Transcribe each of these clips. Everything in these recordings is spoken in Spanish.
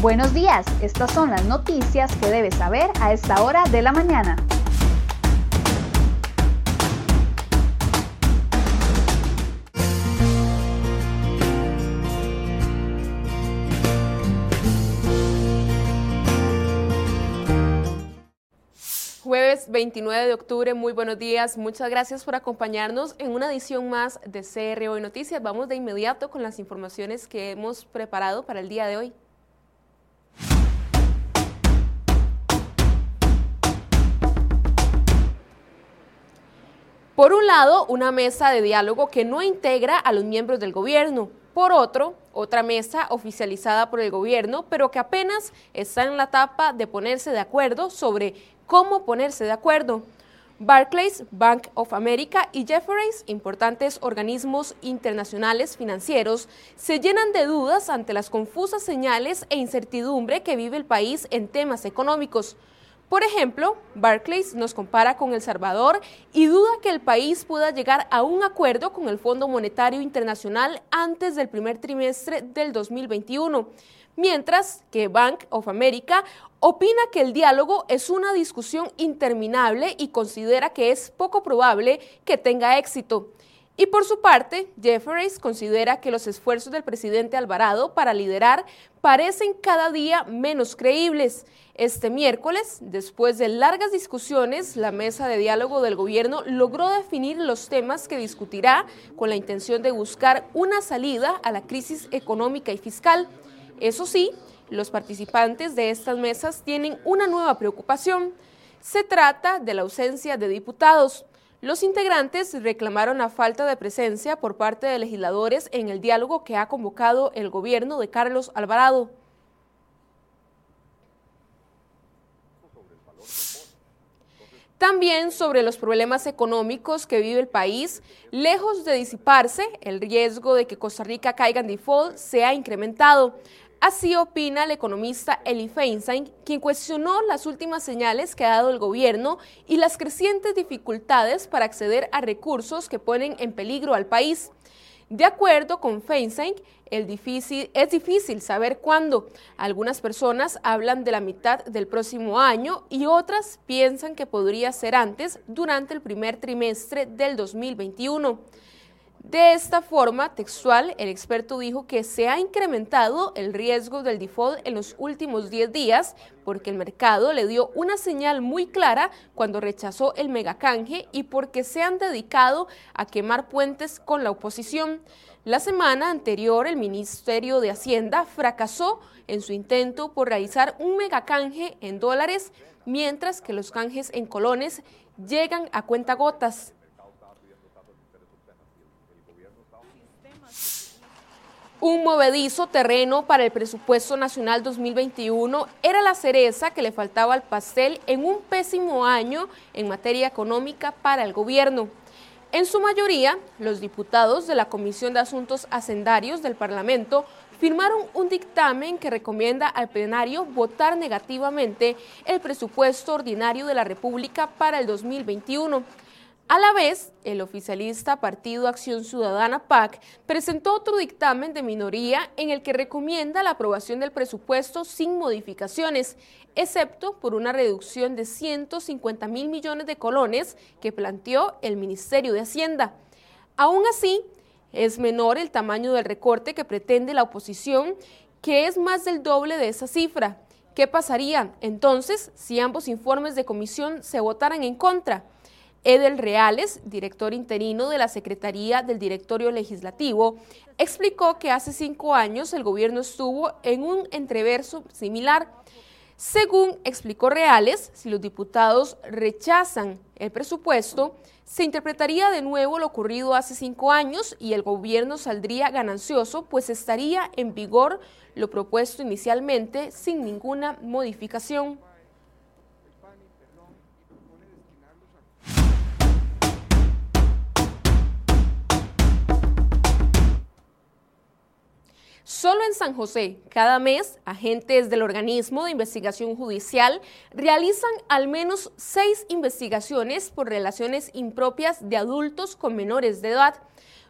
Buenos días, estas son las noticias que debes saber a esta hora de la mañana. Jueves 29 de octubre, muy buenos días. Muchas gracias por acompañarnos en una edición más de CR Hoy Noticias. Vamos de inmediato con las informaciones que hemos preparado para el día de hoy. Por un lado, una mesa de diálogo que no integra a los miembros del gobierno. Por otro, otra mesa oficializada por el gobierno, pero que apenas está en la etapa de ponerse de acuerdo sobre cómo ponerse de acuerdo. Barclays, Bank of America y Jefferies, importantes organismos internacionales financieros, se llenan de dudas ante las confusas señales e incertidumbre que vive el país en temas económicos. Por ejemplo, Barclays nos compara con El Salvador y duda que el país pueda llegar a un acuerdo con el Fondo Monetario Internacional antes del primer trimestre del 2021, mientras que Bank of America opina que el diálogo es una discusión interminable y considera que es poco probable que tenga éxito. Y por su parte, Jefferies considera que los esfuerzos del presidente Alvarado para liderar parecen cada día menos creíbles. Este miércoles, después de largas discusiones, la mesa de diálogo del gobierno logró definir los temas que discutirá con la intención de buscar una salida a la crisis económica y fiscal. Eso sí, los participantes de estas mesas tienen una nueva preocupación. Se trata de la ausencia de diputados. Los integrantes reclamaron la falta de presencia por parte de legisladores en el diálogo que ha convocado el gobierno de Carlos Alvarado. También sobre los problemas económicos que vive el país, lejos de disiparse, el riesgo de que Costa Rica caiga en default se ha incrementado. Así opina el economista Eli Feinstein, quien cuestionó las últimas señales que ha dado el gobierno y las crecientes dificultades para acceder a recursos que ponen en peligro al país. De acuerdo con Feinstein, es difícil saber cuándo. Algunas personas hablan de la mitad del próximo año y otras piensan que podría ser antes, durante el primer trimestre del 2021. De esta forma textual, el experto dijo que se ha incrementado el riesgo del default en los últimos 10 días porque el mercado le dio una señal muy clara cuando rechazó el megacanje y porque se han dedicado a quemar puentes con la oposición. La semana anterior, el Ministerio de Hacienda fracasó en su intento por realizar un megacanje en dólares, mientras que los canjes en colones llegan a cuentagotas. Un movedizo terreno para el presupuesto nacional 2021 era la cereza que le faltaba al pastel en un pésimo año en materia económica para el gobierno. En su mayoría, los diputados de la Comisión de Asuntos Hacendarios del Parlamento firmaron un dictamen que recomienda al plenario votar negativamente el presupuesto ordinario de la República para el 2021. A la vez, el oficialista Partido Acción Ciudadana PAC presentó otro dictamen de minoría en el que recomienda la aprobación del presupuesto sin modificaciones, excepto por una reducción de 150 mil millones de colones que planteó el Ministerio de Hacienda. Aún así, es menor el tamaño del recorte que pretende la oposición, que es más del doble de esa cifra. ¿Qué pasaría entonces si ambos informes de comisión se votaran en contra? Edel Reales, director interino de la Secretaría del Directorio Legislativo, explicó que hace cinco años el gobierno estuvo en un entreverso similar. Según explicó Reales, si los diputados rechazan el presupuesto, se interpretaría de nuevo lo ocurrido hace cinco años y el gobierno saldría ganancioso, pues estaría en vigor lo propuesto inicialmente sin ninguna modificación. Solo en San José, cada mes, agentes del organismo de investigación judicial realizan al menos seis investigaciones por relaciones impropias de adultos con menores de edad.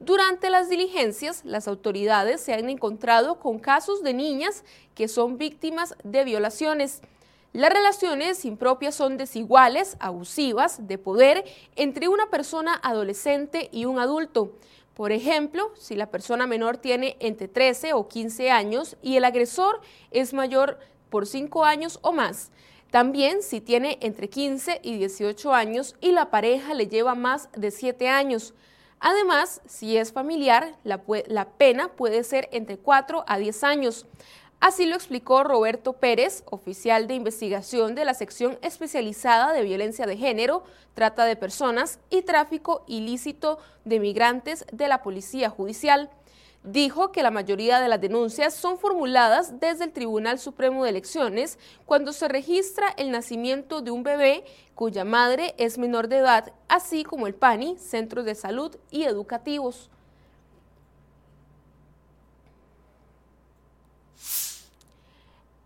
Durante las diligencias, las autoridades se han encontrado con casos de niñas que son víctimas de violaciones. Las relaciones impropias son desiguales, abusivas, de poder entre una persona adolescente y un adulto. Por ejemplo, si la persona menor tiene entre 13 o 15 años y el agresor es mayor por 5 años o más. También si tiene entre 15 y 18 años y la pareja le lleva más de 7 años. Además, si es familiar, la, la, pena puede ser entre 4 a 10 años. Así lo explicó Roberto Pérez, oficial de investigación de la sección especializada de violencia de género, trata de personas y tráfico ilícito de migrantes de la Policía Judicial. Dijo que la mayoría de las denuncias son formuladas desde el Tribunal Supremo de Elecciones cuando se registra el nacimiento de un bebé cuya madre es menor de edad, así como el PANI, centros de salud y educativos.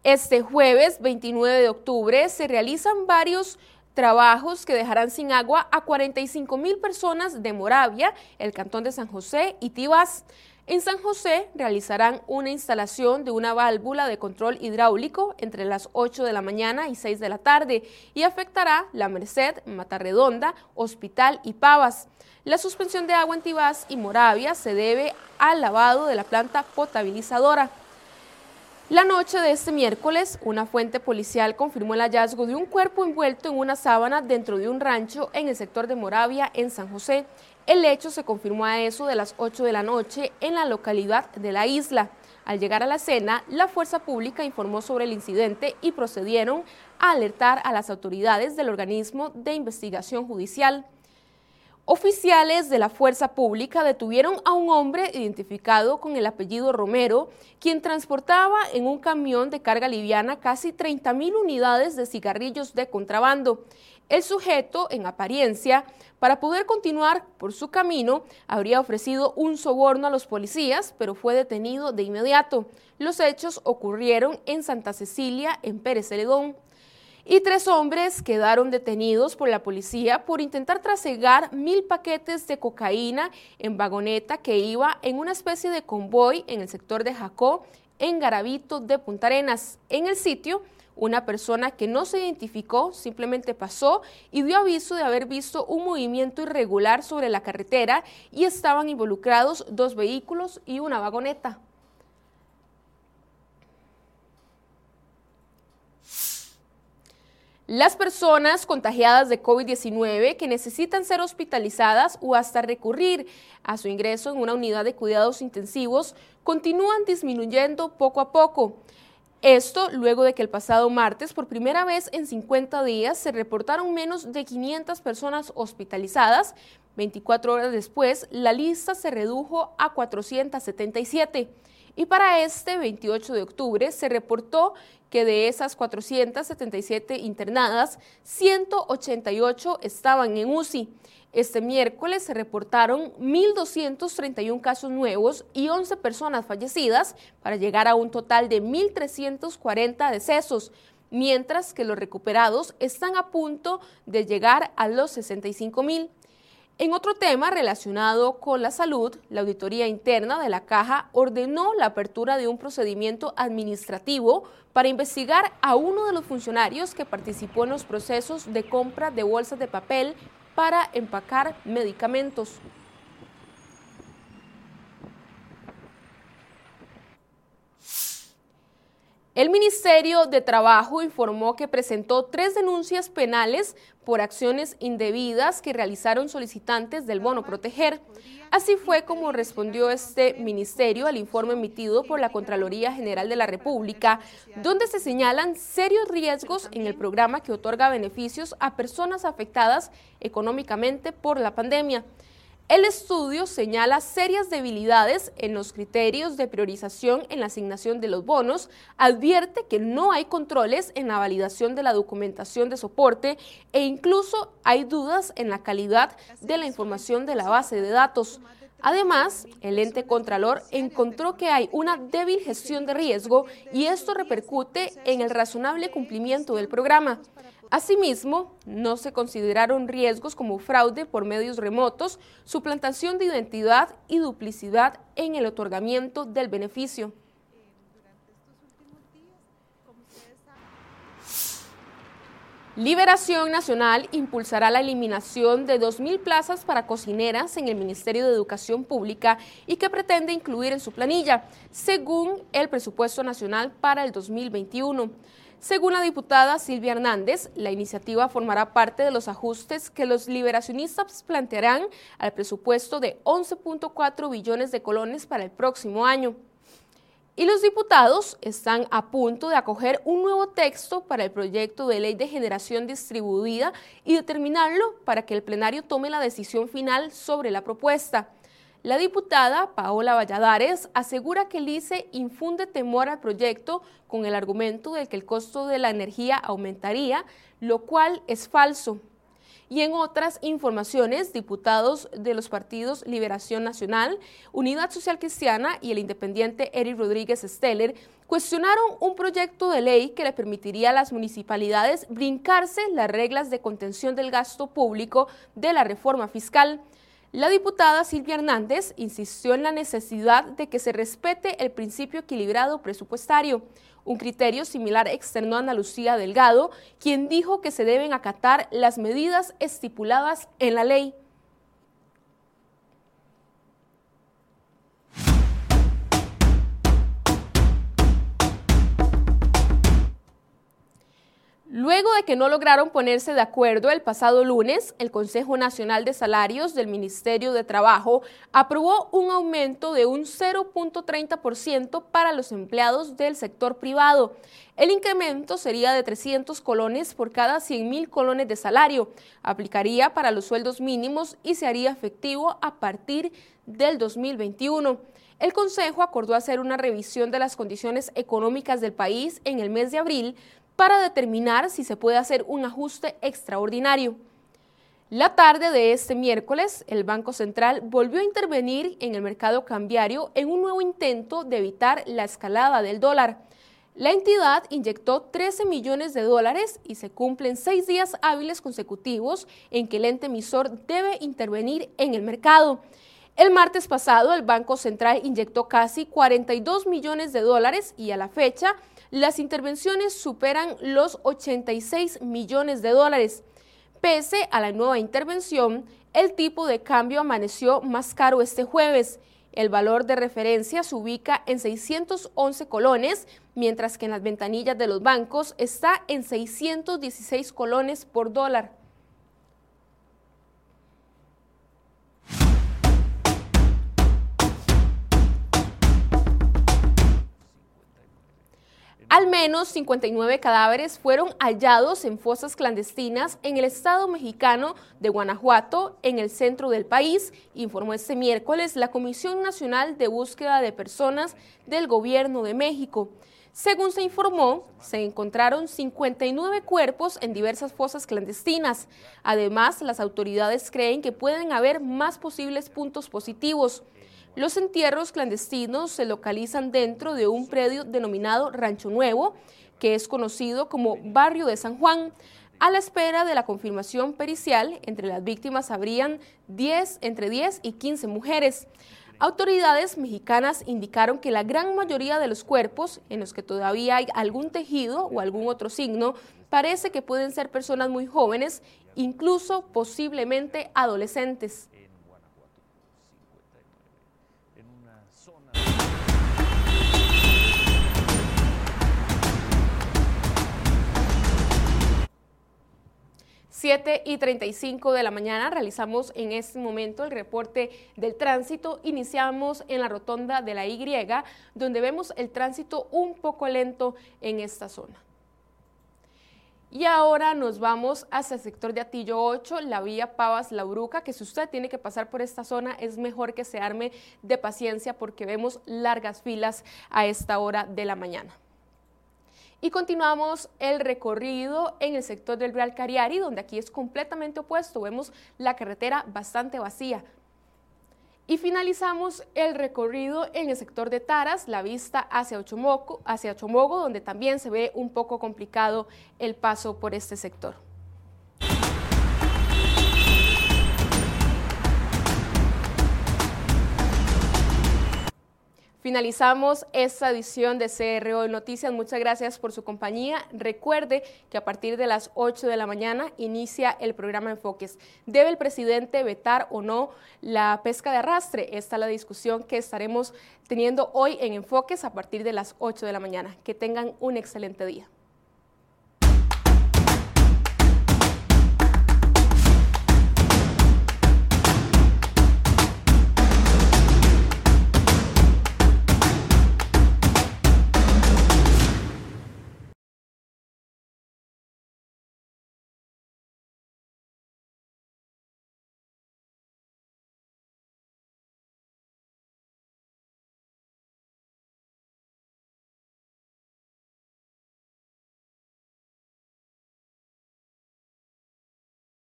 Este jueves 29 de octubre se realizan varios trabajos que dejarán sin agua a 45 mil personas de Moravia, el Cantón de San José y Tibás. En San José realizarán una instalación de una válvula de control hidráulico entre las 8 de la mañana y 6 de la tarde y afectará La Merced, Matarredonda, Hospital y Pavas. La suspensión de agua en Tibás y Moravia se debe al lavado de la planta potabilizadora. La noche de este miércoles, una fuente policial confirmó el hallazgo de un cuerpo envuelto en una sábana dentro de un rancho en el sector de Moravia, en San José. El hecho se confirmó a eso de las 8 de la noche en la localidad de la isla. Al llegar a la escena, la fuerza pública informó sobre el incidente y procedieron a alertar a las autoridades del organismo de investigación judicial. Oficiales de la fuerza pública detuvieron a un hombre identificado con el apellido Romero, quien transportaba en un camión de carga liviana casi 30 mil unidades de cigarrillos de contrabando. El sujeto, en apariencia, para poder continuar por su camino, habría ofrecido un soborno a los policías, pero fue detenido de inmediato. Los hechos ocurrieron en Santa Cecilia, en Pérez Celedón y tres hombres quedaron detenidos por la policía por intentar trasegar mil paquetes de cocaína en vagoneta que iba en una especie de convoy en el sector de Jacó, en Garavito de Punta Arenas. En el sitio, una persona que no se identificó simplemente pasó y dio aviso de haber visto un movimiento irregular sobre la carretera y estaban involucrados dos vehículos y una vagoneta. Las personas contagiadas de COVID-19 que necesitan ser hospitalizadas o hasta recurrir a su ingreso en una unidad de cuidados intensivos continúan disminuyendo poco a poco. Esto luego de que el pasado martes, por primera vez en 50 días, se reportaron menos de 500 personas hospitalizadas. 24 horas después, la lista se redujo a 477. Y para este 28 de octubre se reportó que de esas 477 internadas, 188 estaban en UCI. Este miércoles se reportaron 1.231 casos nuevos y 11 personas fallecidas para llegar a un total de 1.340 decesos, mientras que los recuperados están a punto de llegar a los 65.000. En otro tema relacionado con la salud, la Auditoría Interna de la Caja ordenó la apertura de un procedimiento administrativo para investigar a uno de los funcionarios que participó en los procesos de compra de bolsas de papel para empacar medicamentos. El Ministerio de Trabajo informó que presentó tres denuncias penales por acciones indebidas que realizaron solicitantes del bono proteger. Así fue como respondió este ministerio al informe emitido por la Contraloría General de la República, donde se señalan serios riesgos en el programa que otorga beneficios a personas afectadas económicamente por la pandemia. El estudio señala serias debilidades en los criterios de priorización en la asignación de los bonos, advierte que no hay controles en la validación de la documentación de soporte e incluso hay dudas en la calidad de la información de la base de datos. Además, el ente contralor encontró que hay una débil gestión de riesgo y esto repercute en el razonable cumplimiento del programa. Asimismo, no se consideraron riesgos como fraude por medios remotos, suplantación de identidad y duplicidad en el otorgamiento del beneficio. Liberación Nacional impulsará la eliminación de 2.000 plazas para cocineras en el Ministerio de Educación Pública y que pretende incluir en su planilla, según el presupuesto nacional para el 2021. Según la diputada Silvia Hernández, la iniciativa formará parte de los ajustes que los liberacionistas plantearán al presupuesto de 11.4 billones de colones para el próximo año. Y los diputados están a punto de acoger un nuevo texto para el proyecto de ley de generación distribuida y determinarlo para que el plenario tome la decisión final sobre la propuesta. La diputada Paola Valladares asegura que el ICE infunde temor al proyecto con el argumento de que el costo de la energía aumentaría, lo cual es falso. Y en otras informaciones, diputados de los partidos Liberación Nacional, Unidad Social Cristiana y el independiente Eric Rodríguez Steller cuestionaron un proyecto de ley que le permitiría a las municipalidades brincarse las reglas de contención del gasto público de la reforma fiscal. La diputada Silvia Hernández insistió en la necesidad de que se respete el principio equilibrado presupuestario. Un criterio similar externó a Ana Lucía Delgado, quien dijo que se deben acatar las medidas estipuladas en la ley. Luego de que no lograron ponerse de acuerdo el pasado lunes, el Consejo Nacional de Salarios del Ministerio de Trabajo aprobó un aumento de un 0.30% para los empleados del sector privado. El incremento sería de 300 colones por cada 100 mil colones de salario. Aplicaría para los sueldos mínimos y se haría efectivo a partir del 2021. El Consejo acordó hacer una revisión de las condiciones económicas del país en el mes de abril para determinar si se puede hacer un ajuste extraordinario. La tarde de este miércoles, el Banco Central volvió a intervenir en el mercado cambiario en un nuevo intento de evitar la escalada del dólar. La entidad inyectó 13 millones de dólares y se cumplen seis días hábiles consecutivos en que el ente emisor debe intervenir en el mercado. El martes pasado, el Banco Central inyectó casi 42 millones de dólares y a la fecha las intervenciones superan los 86 millones de dólares. Pese a la nueva intervención, el tipo de cambio amaneció más caro este jueves. El valor de referencia se ubica en 611 colones, mientras que en las ventanillas de los bancos está en 616 colones por dólar. Menos 59 cadáveres fueron hallados en fosas clandestinas en el estado mexicano de Guanajuato, en el centro del país, informó este miércoles la Comisión Nacional de Búsqueda de Personas del Gobierno de México. Según se informó, se encontraron 59 cuerpos en diversas fosas clandestinas. Además, las autoridades creen que pueden haber más posibles puntos positivos. Los entierros clandestinos se localizan dentro de un predio denominado Rancho Nuevo, que es conocido como Barrio de San Juan. A la espera de la confirmación pericial, entre las víctimas habrían 10, entre 10 y 15 mujeres. Autoridades mexicanas indicaron que la gran mayoría de los cuerpos, en los que todavía hay algún tejido o algún otro signo, parece que pueden ser personas muy jóvenes, incluso posiblemente adolescentes. 7 y 35 de la mañana realizamos en este momento el reporte del tránsito. Iniciamos en la rotonda de la Y, donde vemos el tránsito un poco lento en esta zona. Y ahora nos vamos hacia el sector de Atillo 8, la vía Pavas-La Bruca, que si usted tiene que pasar por esta zona es mejor que se arme de paciencia porque vemos largas filas a esta hora de la mañana. Y continuamos el recorrido en el sector del Real Cariari, donde aquí es completamente opuesto. Vemos la carretera bastante vacía. Y finalizamos el recorrido en el sector de Taras, la vista hacia Ochomogo, hacia Ochomogo, donde también se ve un poco complicado el paso por este sector. Finalizamos esta edición de CRO Noticias. Muchas gracias por su compañía. Recuerde que a partir de las 8 de la mañana inicia el programa Enfoques. ¿Debe el presidente vetar o no la pesca de arrastre? Esta es la discusión que estaremos teniendo hoy en Enfoques a partir de las 8 de la mañana. Que tengan un excelente día.